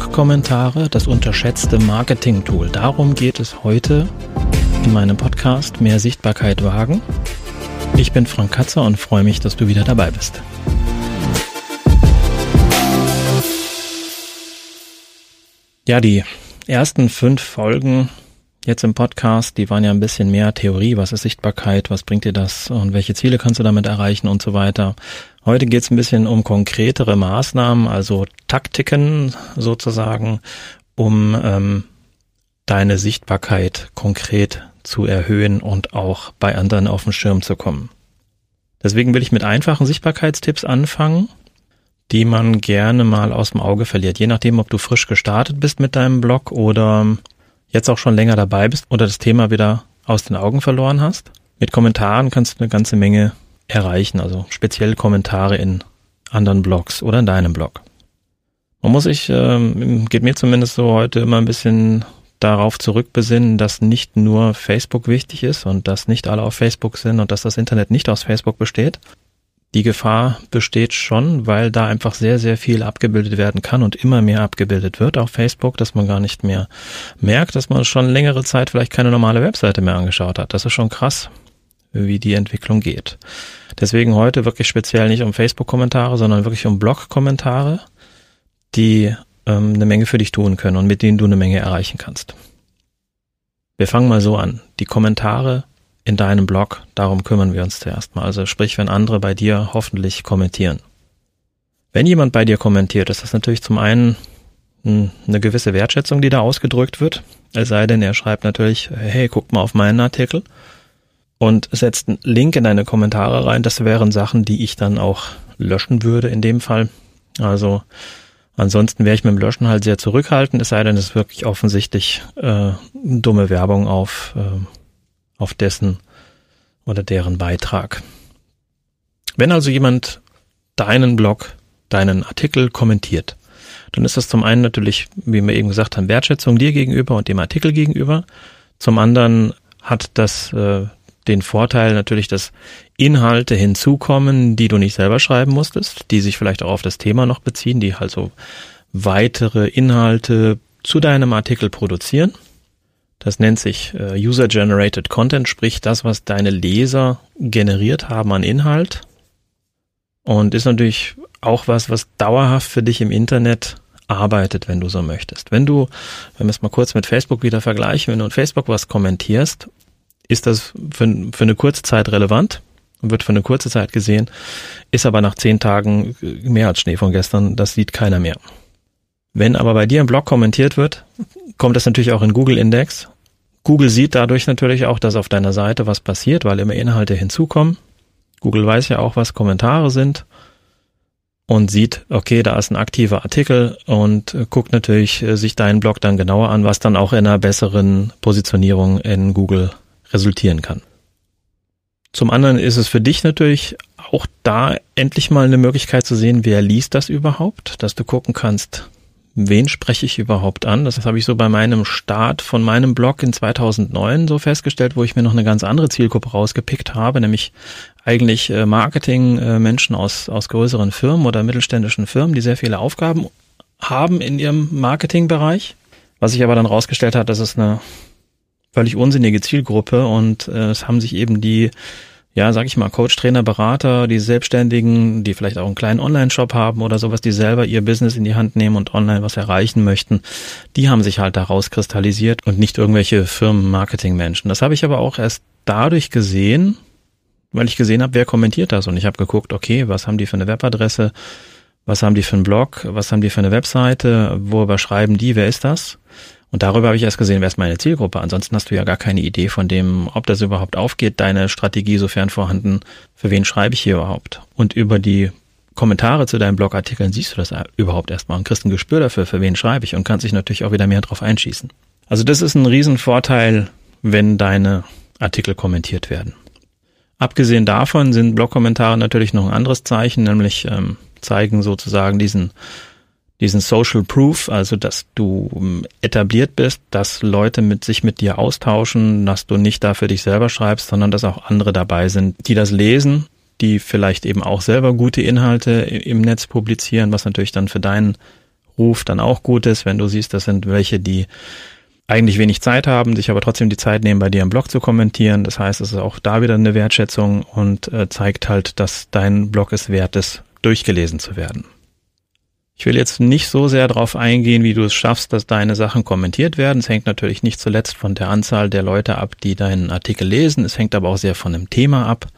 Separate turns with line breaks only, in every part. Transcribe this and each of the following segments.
Blog-Kommentare, das unterschätzte Marketing-Tool. Darum geht es heute in meinem Podcast Mehr Sichtbarkeit wagen. Ich bin Frank Katzer und freue mich, dass du wieder dabei bist. Ja, die ersten fünf Folgen jetzt im Podcast, die waren ja ein bisschen mehr Theorie, was ist Sichtbarkeit, was bringt dir das und welche Ziele kannst du damit erreichen und so weiter. Heute geht es ein bisschen um konkretere Maßnahmen, also Taktiken sozusagen, um ähm, deine Sichtbarkeit konkret zu erhöhen und auch bei anderen auf den Schirm zu kommen. Deswegen will ich mit einfachen Sichtbarkeitstipps anfangen, die man gerne mal aus dem Auge verliert. Je nachdem, ob du frisch gestartet bist mit deinem Blog oder jetzt auch schon länger dabei bist oder das Thema wieder aus den Augen verloren hast. Mit Kommentaren kannst du eine ganze Menge erreichen, also speziell Kommentare in anderen Blogs oder in deinem Blog. Man muss sich, ähm, geht mir zumindest so heute immer ein bisschen darauf zurückbesinnen, dass nicht nur Facebook wichtig ist und dass nicht alle auf Facebook sind und dass das Internet nicht aus Facebook besteht, die Gefahr besteht schon, weil da einfach sehr, sehr viel abgebildet werden kann und immer mehr abgebildet wird auf Facebook, dass man gar nicht mehr merkt, dass man schon längere Zeit vielleicht keine normale Webseite mehr angeschaut hat. Das ist schon krass, wie die Entwicklung geht. Deswegen heute wirklich speziell nicht um Facebook-Kommentare, sondern wirklich um Blog-Kommentare, die ähm, eine Menge für dich tun können und mit denen du eine Menge erreichen kannst. Wir fangen mal so an. Die Kommentare in deinem Blog. Darum kümmern wir uns zuerst mal. Also sprich, wenn andere bei dir hoffentlich kommentieren. Wenn jemand bei dir kommentiert, ist das natürlich zum einen eine gewisse Wertschätzung, die da ausgedrückt wird. Es sei denn, er schreibt natürlich, hey, guck mal auf meinen Artikel und setzt einen Link in deine Kommentare rein. Das wären Sachen, die ich dann auch löschen würde in dem Fall. Also ansonsten wäre ich mit dem Löschen halt sehr zurückhaltend, es sei denn, es ist wirklich offensichtlich äh, dumme Werbung auf äh, auf dessen oder deren Beitrag. Wenn also jemand deinen Blog, deinen Artikel kommentiert, dann ist das zum einen natürlich, wie wir eben gesagt haben, Wertschätzung dir gegenüber und dem Artikel gegenüber. Zum anderen hat das äh, den Vorteil natürlich, dass Inhalte hinzukommen, die du nicht selber schreiben musstest, die sich vielleicht auch auf das Thema noch beziehen, die also weitere Inhalte zu deinem Artikel produzieren. Das nennt sich äh, User-Generated Content, sprich das, was deine Leser generiert haben an Inhalt. Und ist natürlich auch was, was dauerhaft für dich im Internet arbeitet, wenn du so möchtest. Wenn du, wenn wir es mal kurz mit Facebook wieder vergleichen, wenn du in Facebook was kommentierst, ist das für, für eine kurze Zeit relevant und wird für eine kurze Zeit gesehen, ist aber nach zehn Tagen mehr als Schnee von gestern, das sieht keiner mehr. Wenn aber bei dir im Blog kommentiert wird, kommt das natürlich auch in Google Index. Google sieht dadurch natürlich auch, dass auf deiner Seite was passiert, weil immer Inhalte hinzukommen. Google weiß ja auch, was Kommentare sind und sieht, okay, da ist ein aktiver Artikel und guckt natürlich äh, sich deinen Blog dann genauer an, was dann auch in einer besseren Positionierung in Google resultieren kann. Zum anderen ist es für dich natürlich auch da endlich mal eine Möglichkeit zu sehen, wer liest das überhaupt, dass du gucken kannst, wen spreche ich überhaupt an? Das habe ich so bei meinem Start von meinem Blog in 2009 so festgestellt, wo ich mir noch eine ganz andere Zielgruppe rausgepickt habe, nämlich eigentlich äh, Marketing-Menschen aus, aus größeren Firmen oder mittelständischen Firmen, die sehr viele Aufgaben haben in ihrem Marketingbereich. Was sich aber dann rausgestellt hat, das ist eine völlig unsinnige Zielgruppe und äh, es haben sich eben die ja, sag ich mal, Coach, Trainer, Berater, die Selbstständigen, die vielleicht auch einen kleinen Online-Shop haben oder sowas, die selber ihr Business in die Hand nehmen und online was erreichen möchten, die haben sich halt daraus kristallisiert und nicht irgendwelche Firmen-Marketing-Menschen. Das habe ich aber auch erst dadurch gesehen, weil ich gesehen habe, wer kommentiert das. Und ich habe geguckt, okay, was haben die für eine Webadresse, was haben die für einen Blog, was haben die für eine Webseite, worüber schreiben die, wer ist das? Und darüber habe ich erst gesehen, wer ist meine Zielgruppe. Ansonsten hast du ja gar keine Idee von dem, ob das überhaupt aufgeht, deine Strategie sofern vorhanden, für wen schreibe ich hier überhaupt. Und über die Kommentare zu deinen Blogartikeln siehst du das überhaupt erstmal und kriegst ein Gespür dafür, für wen schreibe ich und kannst dich natürlich auch wieder mehr drauf einschießen. Also das ist ein Riesenvorteil, wenn deine Artikel kommentiert werden. Abgesehen davon sind Blogkommentare natürlich noch ein anderes Zeichen, nämlich ähm, zeigen sozusagen diesen diesen Social Proof, also dass du ähm, etabliert bist, dass Leute mit sich mit dir austauschen, dass du nicht da für dich selber schreibst, sondern dass auch andere dabei sind, die das lesen, die vielleicht eben auch selber gute Inhalte im Netz publizieren, was natürlich dann für deinen Ruf dann auch gut ist, wenn du siehst, das sind welche, die eigentlich wenig Zeit haben, sich aber trotzdem die Zeit nehmen, bei dir im Blog zu kommentieren. Das heißt, es ist auch da wieder eine Wertschätzung und äh, zeigt halt, dass dein Blog es wert ist, durchgelesen zu werden. Ich will jetzt nicht so sehr darauf eingehen, wie du es schaffst, dass deine Sachen kommentiert werden. Es hängt natürlich nicht zuletzt von der Anzahl der Leute ab, die deinen Artikel lesen. Es hängt aber auch sehr von dem Thema ab.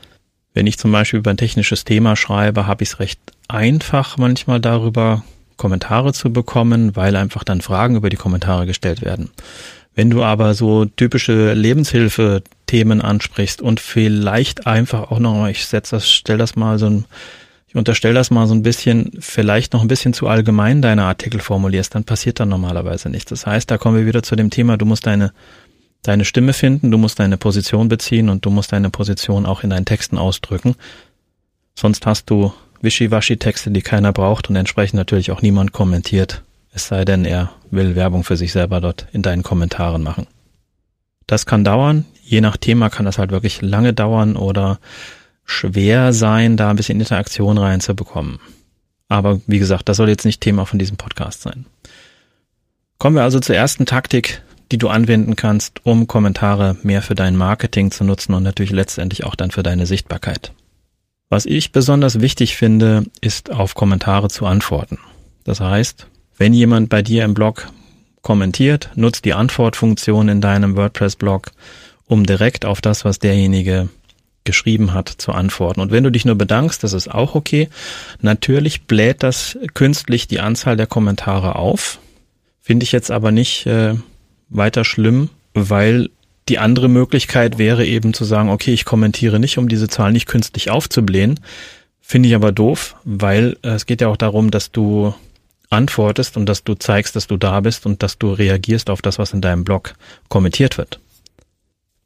Wenn ich zum Beispiel über ein technisches Thema schreibe, habe ich es recht einfach manchmal darüber Kommentare zu bekommen, weil einfach dann Fragen über die Kommentare gestellt werden. Wenn du aber so typische Lebenshilfe-Themen ansprichst und vielleicht einfach auch noch, ich setze das, stell das mal so ein, ich unterstelle das mal so ein bisschen, vielleicht noch ein bisschen zu allgemein deine Artikel formulierst, dann passiert dann normalerweise nichts. Das heißt, da kommen wir wieder zu dem Thema, du musst deine, deine Stimme finden, du musst deine Position beziehen und du musst deine Position auch in deinen Texten ausdrücken. Sonst hast du Wischiwaschi-Texte, die keiner braucht und entsprechend natürlich auch niemand kommentiert, es sei denn, er will Werbung für sich selber dort in deinen Kommentaren machen. Das kann dauern, je nach Thema kann das halt wirklich lange dauern oder schwer sein, da ein bisschen Interaktion reinzubekommen. Aber wie gesagt, das soll jetzt nicht Thema von diesem Podcast sein. Kommen wir also zur ersten Taktik, die du anwenden kannst, um Kommentare mehr für dein Marketing zu nutzen und natürlich letztendlich auch dann für deine Sichtbarkeit. Was ich besonders wichtig finde, ist auf Kommentare zu antworten. Das heißt, wenn jemand bei dir im Blog kommentiert, nutzt die Antwortfunktion in deinem WordPress-Blog, um direkt auf das, was derjenige geschrieben hat, zu antworten. Und wenn du dich nur bedankst, das ist auch okay. Natürlich bläht das künstlich die Anzahl der Kommentare auf. Finde ich jetzt aber nicht äh, weiter schlimm, weil die andere Möglichkeit wäre eben zu sagen, okay, ich kommentiere nicht, um diese Zahl nicht künstlich aufzublähen. Finde ich aber doof, weil äh, es geht ja auch darum, dass du antwortest und dass du zeigst, dass du da bist und dass du reagierst auf das, was in deinem Blog kommentiert wird.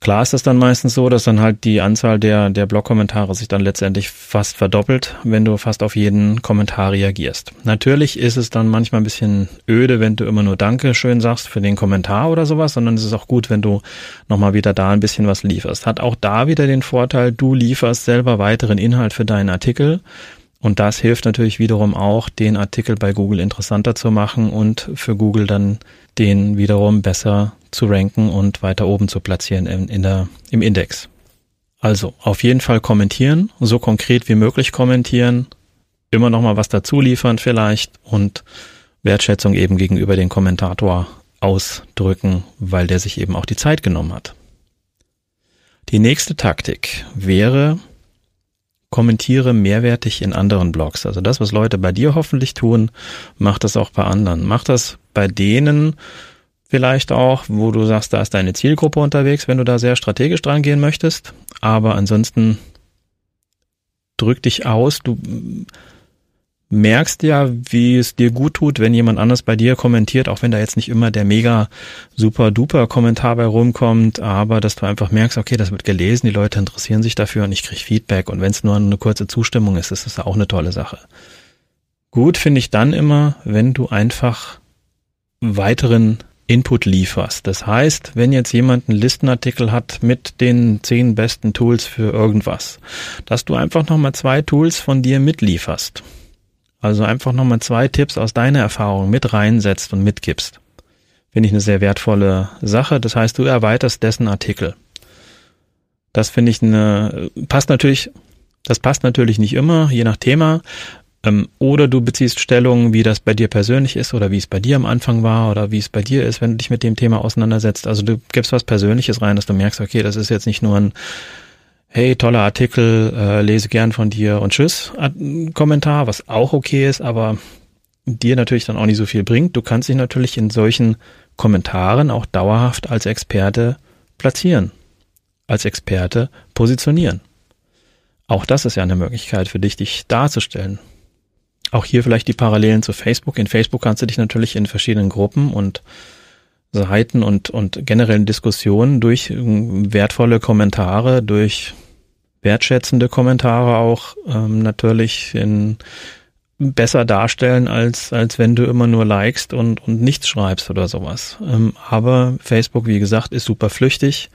Klar ist es dann meistens so, dass dann halt die Anzahl der, der Blog-Kommentare sich dann letztendlich fast verdoppelt, wenn du fast auf jeden Kommentar reagierst. Natürlich ist es dann manchmal ein bisschen öde, wenn du immer nur Danke schön sagst für den Kommentar oder sowas, sondern es ist auch gut, wenn du nochmal wieder da ein bisschen was lieferst. Hat auch da wieder den Vorteil, du lieferst selber weiteren Inhalt für deinen Artikel. Und das hilft natürlich wiederum auch, den Artikel bei Google interessanter zu machen und für Google dann den wiederum besser zu ranken und weiter oben zu platzieren in, in der, im Index. Also auf jeden Fall kommentieren, so konkret wie möglich kommentieren, immer noch mal was dazu liefern vielleicht und Wertschätzung eben gegenüber dem Kommentator ausdrücken, weil der sich eben auch die Zeit genommen hat. Die nächste Taktik wäre, kommentiere mehrwertig in anderen Blogs. Also das, was Leute bei dir hoffentlich tun, mach das auch bei anderen. Mach das bei denen, vielleicht auch, wo du sagst, da ist deine Zielgruppe unterwegs, wenn du da sehr strategisch dran gehen möchtest. Aber ansonsten drück dich aus. Du merkst ja, wie es dir gut tut, wenn jemand anders bei dir kommentiert, auch wenn da jetzt nicht immer der mega super duper Kommentar bei rumkommt, aber dass du einfach merkst, okay, das wird gelesen, die Leute interessieren sich dafür und ich krieg Feedback und wenn es nur eine kurze Zustimmung ist, ist das auch eine tolle Sache. Gut finde ich dann immer, wenn du einfach weiteren Input lieferst. Das heißt, wenn jetzt jemand einen Listenartikel hat mit den zehn besten Tools für irgendwas, dass du einfach nochmal zwei Tools von dir mitlieferst. Also einfach nochmal zwei Tipps aus deiner Erfahrung mit reinsetzt und mitgibst. Finde ich eine sehr wertvolle Sache. Das heißt, du erweiterst dessen Artikel. Das finde ich eine, passt natürlich, das passt natürlich nicht immer, je nach Thema. Ähm, oder du beziehst Stellung, wie das bei dir persönlich ist oder wie es bei dir am Anfang war oder wie es bei dir ist, wenn du dich mit dem Thema auseinandersetzt. Also du gibst was Persönliches rein, dass du merkst, okay, das ist jetzt nicht nur ein Hey, toller Artikel, äh, lese gern von dir und tschüss Kommentar, was auch okay ist, aber dir natürlich dann auch nicht so viel bringt. Du kannst dich natürlich in solchen Kommentaren auch dauerhaft als Experte platzieren, als Experte positionieren. Auch das ist ja eine Möglichkeit für dich, dich darzustellen. Auch hier vielleicht die Parallelen zu Facebook. In Facebook kannst du dich natürlich in verschiedenen Gruppen und Seiten und, und generellen Diskussionen durch ähm, wertvolle Kommentare, durch wertschätzende Kommentare auch ähm, natürlich in, besser darstellen, als, als wenn du immer nur likest und, und nichts schreibst oder sowas. Ähm, aber Facebook, wie gesagt, ist super flüchtig.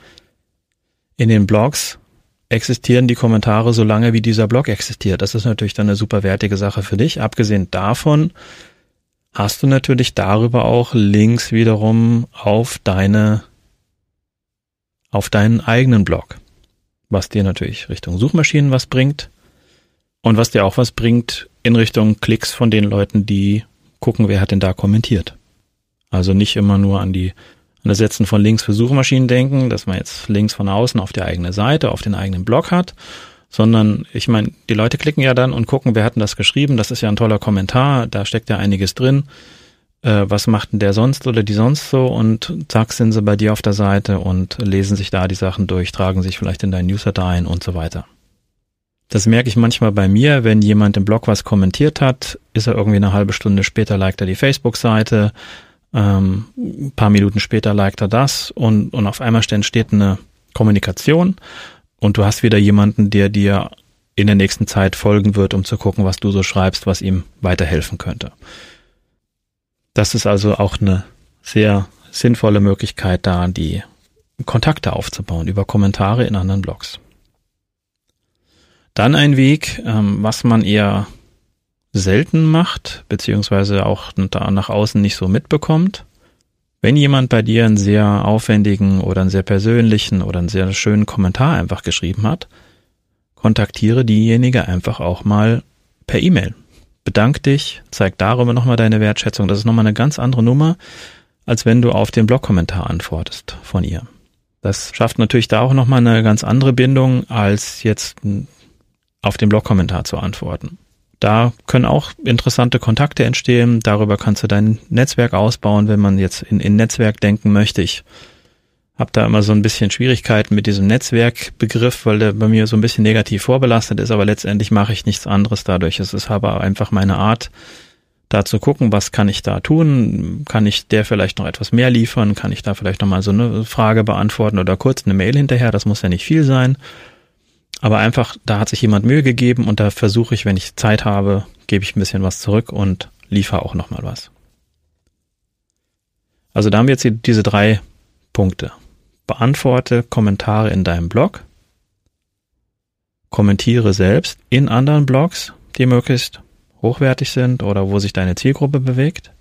In den Blogs existieren die Kommentare so lange, wie dieser Blog existiert. Das ist natürlich dann eine super wertige Sache für dich. Abgesehen davon hast du natürlich darüber auch Links wiederum auf deine, auf deinen eigenen Blog. Was dir natürlich Richtung Suchmaschinen was bringt und was dir auch was bringt in Richtung Klicks von den Leuten, die gucken, wer hat denn da kommentiert. Also nicht immer nur an die an das Setzen von Links für Suchmaschinen denken, dass man jetzt Links von außen auf die eigene Seite, auf den eigenen Blog hat, sondern ich meine, die Leute klicken ja dann und gucken, wer hat denn das geschrieben, das ist ja ein toller Kommentar, da steckt ja einiges drin. Äh, was macht denn der sonst oder die sonst so? Und zack, sind sie bei dir auf der Seite und lesen sich da die Sachen durch, tragen sich vielleicht in deinen Newsletter ein und so weiter. Das merke ich manchmal bei mir, wenn jemand im Blog was kommentiert hat, ist er irgendwie eine halbe Stunde später liked er die Facebook-Seite, ähm, ein paar Minuten später liked er das und, und auf einmal entsteht eine Kommunikation und du hast wieder jemanden, der dir in der nächsten Zeit folgen wird, um zu gucken, was du so schreibst, was ihm weiterhelfen könnte. Das ist also auch eine sehr sinnvolle Möglichkeit, da die Kontakte aufzubauen über Kommentare in anderen Blogs. Dann ein Weg, ähm, was man eher selten macht, beziehungsweise auch nach außen nicht so mitbekommt, wenn jemand bei dir einen sehr aufwendigen oder einen sehr persönlichen oder einen sehr schönen Kommentar einfach geschrieben hat, kontaktiere diejenige einfach auch mal per E-Mail. Bedank dich, zeig darüber nochmal deine Wertschätzung. Das ist nochmal eine ganz andere Nummer, als wenn du auf den Blogkommentar antwortest von ihr. Das schafft natürlich da auch nochmal eine ganz andere Bindung, als jetzt auf den Blogkommentar zu antworten. Da können auch interessante Kontakte entstehen. Darüber kannst du dein Netzwerk ausbauen, wenn man jetzt in, in Netzwerk denken möchte. Ich habe da immer so ein bisschen Schwierigkeiten mit diesem Netzwerkbegriff, weil der bei mir so ein bisschen negativ vorbelastet ist, aber letztendlich mache ich nichts anderes dadurch. Es ist aber einfach meine Art, da zu gucken, was kann ich da tun? Kann ich der vielleicht noch etwas mehr liefern? Kann ich da vielleicht noch mal so eine Frage beantworten oder kurz eine Mail hinterher? Das muss ja nicht viel sein. Aber einfach, da hat sich jemand Mühe gegeben und da versuche ich, wenn ich Zeit habe, gebe ich ein bisschen was zurück und liefere auch nochmal was. Also da haben wir jetzt diese drei Punkte. Beantworte Kommentare in deinem Blog. Kommentiere selbst in anderen Blogs, die möglichst hochwertig sind oder wo sich deine Zielgruppe bewegt.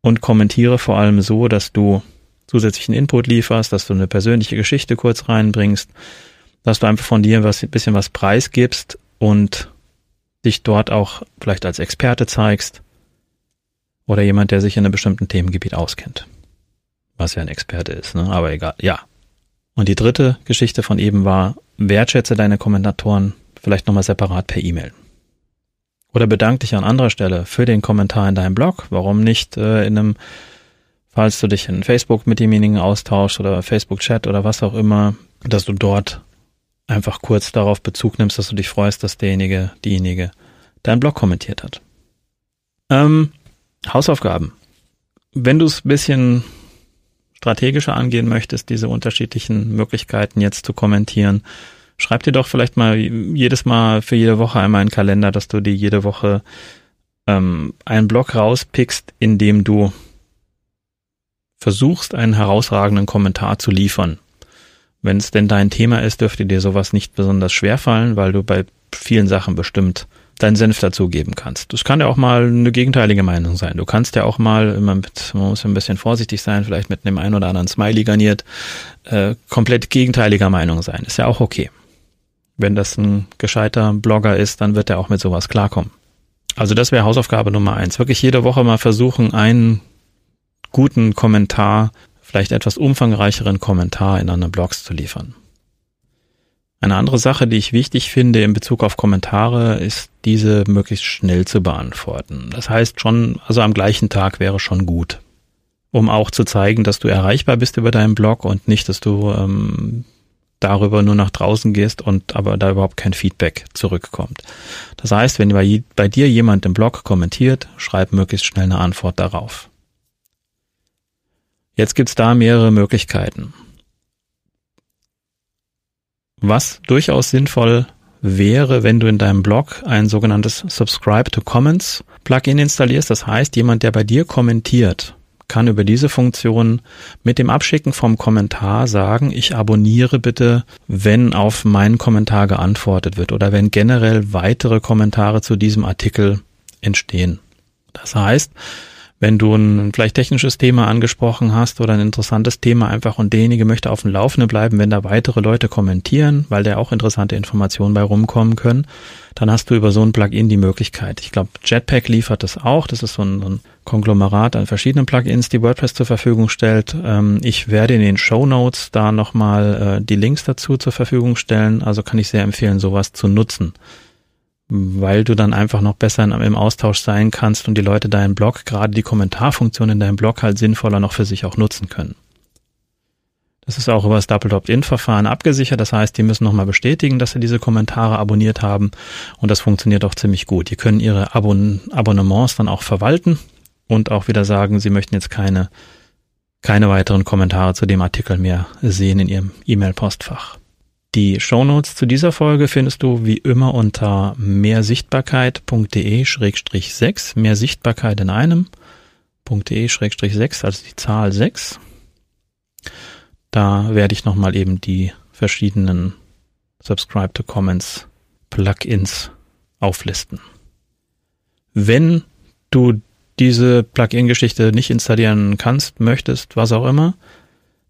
Und kommentiere vor allem so, dass du zusätzlichen Input lieferst, dass du eine persönliche Geschichte kurz reinbringst, dass du einfach von dir was, ein bisschen was preisgibst und dich dort auch vielleicht als Experte zeigst oder jemand, der sich in einem bestimmten Themengebiet auskennt. Was ja ein Experte ist, ne? aber egal, ja. Und die dritte Geschichte von eben war, wertschätze deine Kommentatoren vielleicht nochmal separat per E-Mail. Oder bedank dich an anderer Stelle für den Kommentar in deinem Blog. Warum nicht äh, in einem, falls du dich in Facebook mit demjenigen austauschst oder Facebook-Chat oder was auch immer, dass du dort einfach kurz darauf Bezug nimmst, dass du dich freust, dass derjenige, diejenige deinen Blog kommentiert hat. Ähm, Hausaufgaben. Wenn du es bisschen strategischer angehen möchtest, diese unterschiedlichen Möglichkeiten jetzt zu kommentieren, schreib dir doch vielleicht mal jedes Mal für jede Woche einmal einen Kalender, dass du dir jede Woche ähm, einen Blog rauspickst, in dem du versuchst, einen herausragenden Kommentar zu liefern. Wenn es denn dein Thema ist, dürfte dir sowas nicht besonders schwer fallen, weil du bei vielen Sachen bestimmt deinen Senf dazugeben kannst. Das kann ja auch mal eine gegenteilige Meinung sein. Du kannst ja auch mal immer mit, man muss ein bisschen vorsichtig sein, vielleicht mit einem ein oder anderen Smiley garniert, äh, komplett gegenteiliger Meinung sein. Ist ja auch okay. Wenn das ein gescheiter Blogger ist, dann wird er auch mit sowas klarkommen. Also das wäre Hausaufgabe Nummer eins. Wirklich jede Woche mal versuchen, einen guten Kommentar vielleicht etwas umfangreicheren Kommentar in anderen Blogs zu liefern. Eine andere Sache, die ich wichtig finde in Bezug auf Kommentare, ist diese möglichst schnell zu beantworten. Das heißt schon, also am gleichen Tag wäre schon gut, um auch zu zeigen, dass du erreichbar bist über deinen Blog und nicht, dass du ähm, darüber nur nach draußen gehst und aber da überhaupt kein Feedback zurückkommt. Das heißt, wenn bei, bei dir jemand im Blog kommentiert, schreib möglichst schnell eine Antwort darauf. Jetzt gibt's da mehrere Möglichkeiten. Was durchaus sinnvoll wäre, wenn du in deinem Blog ein sogenanntes Subscribe to Comments Plugin installierst. Das heißt, jemand, der bei dir kommentiert, kann über diese Funktion mit dem Abschicken vom Kommentar sagen, ich abonniere bitte, wenn auf meinen Kommentar geantwortet wird oder wenn generell weitere Kommentare zu diesem Artikel entstehen. Das heißt, wenn du ein vielleicht technisches Thema angesprochen hast oder ein interessantes Thema einfach und derjenige möchte auf dem Laufenden bleiben, wenn da weitere Leute kommentieren, weil da auch interessante Informationen bei rumkommen können, dann hast du über so ein Plugin die Möglichkeit. Ich glaube, Jetpack liefert das auch. Das ist so ein, so ein Konglomerat an verschiedenen Plugins, die WordPress zur Verfügung stellt. Ähm, ich werde in den Show Notes da nochmal äh, die Links dazu zur Verfügung stellen. Also kann ich sehr empfehlen, sowas zu nutzen weil du dann einfach noch besser im Austausch sein kannst und die Leute deinen Blog, gerade die Kommentarfunktion in deinem Blog halt sinnvoller noch für sich auch nutzen können. Das ist auch über das Double Opt-in-Verfahren abgesichert. Das heißt, die müssen nochmal bestätigen, dass sie diese Kommentare abonniert haben. Und das funktioniert auch ziemlich gut. Die können ihre Abon Abonnements dann auch verwalten und auch wieder sagen, sie möchten jetzt keine, keine weiteren Kommentare zu dem Artikel mehr sehen in ihrem E-Mail-Postfach. Die Shownotes zu dieser Folge findest du wie immer unter mehrsichtbarkeit.de-6, mehr Sichtbarkeit in einem, .de-6, also die Zahl 6. Da werde ich nochmal eben die verschiedenen Subscribe to Comments Plugins auflisten. Wenn du diese Plugin-Geschichte nicht installieren kannst, möchtest, was auch immer,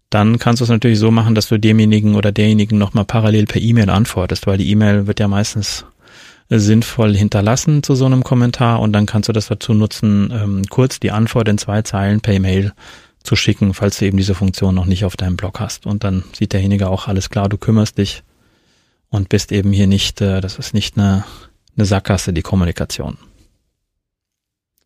dann kannst du es natürlich so machen, dass du demjenigen oder derjenigen nochmal parallel per E-Mail antwortest, weil die E-Mail wird ja meistens sinnvoll hinterlassen zu so einem Kommentar und dann kannst du das dazu nutzen, ähm, kurz die Antwort in zwei Zeilen per E-Mail zu schicken, falls du eben diese Funktion noch nicht auf deinem Blog hast. Und dann sieht derjenige auch alles klar, du kümmerst dich und bist eben hier nicht, äh, das ist nicht eine, eine Sackgasse, die Kommunikation.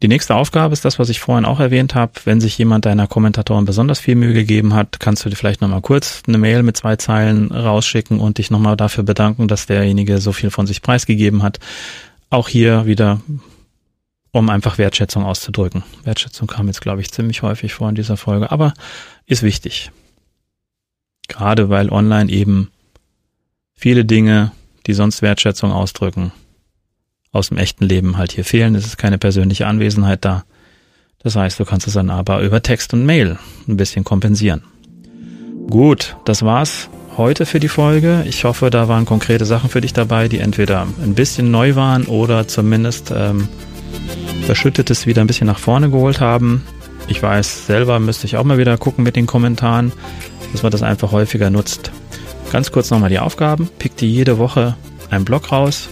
Die nächste Aufgabe ist das, was ich vorhin auch erwähnt habe. Wenn sich jemand deiner Kommentatoren besonders viel Mühe gegeben hat, kannst du dir vielleicht nochmal kurz eine Mail mit zwei Zeilen rausschicken und dich nochmal dafür bedanken, dass derjenige so viel von sich preisgegeben hat. Auch hier wieder, um einfach Wertschätzung auszudrücken. Wertschätzung kam jetzt, glaube ich, ziemlich häufig vor in dieser Folge, aber ist wichtig. Gerade weil online eben viele Dinge, die sonst Wertschätzung ausdrücken, aus dem echten Leben halt hier fehlen. Es ist keine persönliche Anwesenheit da. Das heißt, du kannst es dann aber über Text und Mail ein bisschen kompensieren. Gut, das war's heute für die Folge. Ich hoffe, da waren konkrete Sachen für dich dabei, die entweder ein bisschen neu waren oder zumindest ähm, Verschüttetes wieder ein bisschen nach vorne geholt haben. Ich weiß, selber müsste ich auch mal wieder gucken mit den Kommentaren, dass man das einfach häufiger nutzt. Ganz kurz nochmal die Aufgaben. Pick dir jede Woche einen Blog raus,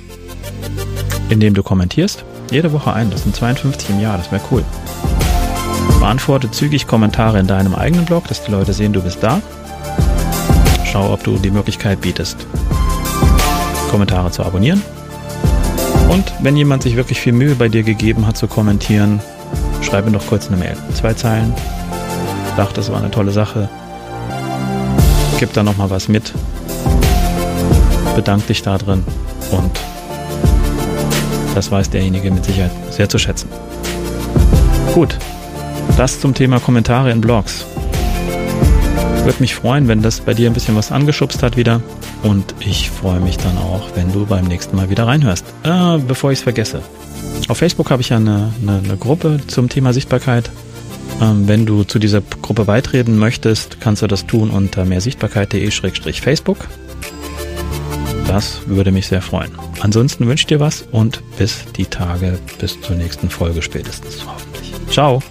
indem du kommentierst. Jede Woche ein, das sind 52 im Jahr, das wäre cool. Beantworte zügig Kommentare in deinem eigenen Blog, dass die Leute sehen, du bist da. Schau, ob du die Möglichkeit bietest, Kommentare zu abonnieren. Und wenn jemand sich wirklich viel Mühe bei dir gegeben hat zu kommentieren, schreib ihm doch kurz eine Mail. Zwei Zeilen. Sag, das war eine tolle Sache. Gib da nochmal was mit. Bedank dich da drin und das weiß derjenige mit Sicherheit sehr zu schätzen. Gut, das zum Thema Kommentare in Blogs. Würde mich freuen, wenn das bei dir ein bisschen was angeschubst hat wieder. Und ich freue mich dann auch, wenn du beim nächsten Mal wieder reinhörst. Äh, bevor ich es vergesse. Auf Facebook habe ich ja eine, eine, eine, Gruppe zum Thema Sichtbarkeit. Ähm, wenn du zu dieser Gruppe beitreten möchtest, kannst du das tun unter mehrsichtbarkeit.de-facebook. Das würde mich sehr freuen. Ansonsten wünsche ich dir was und bis die Tage, bis zur nächsten Folge spätestens hoffentlich. Ciao!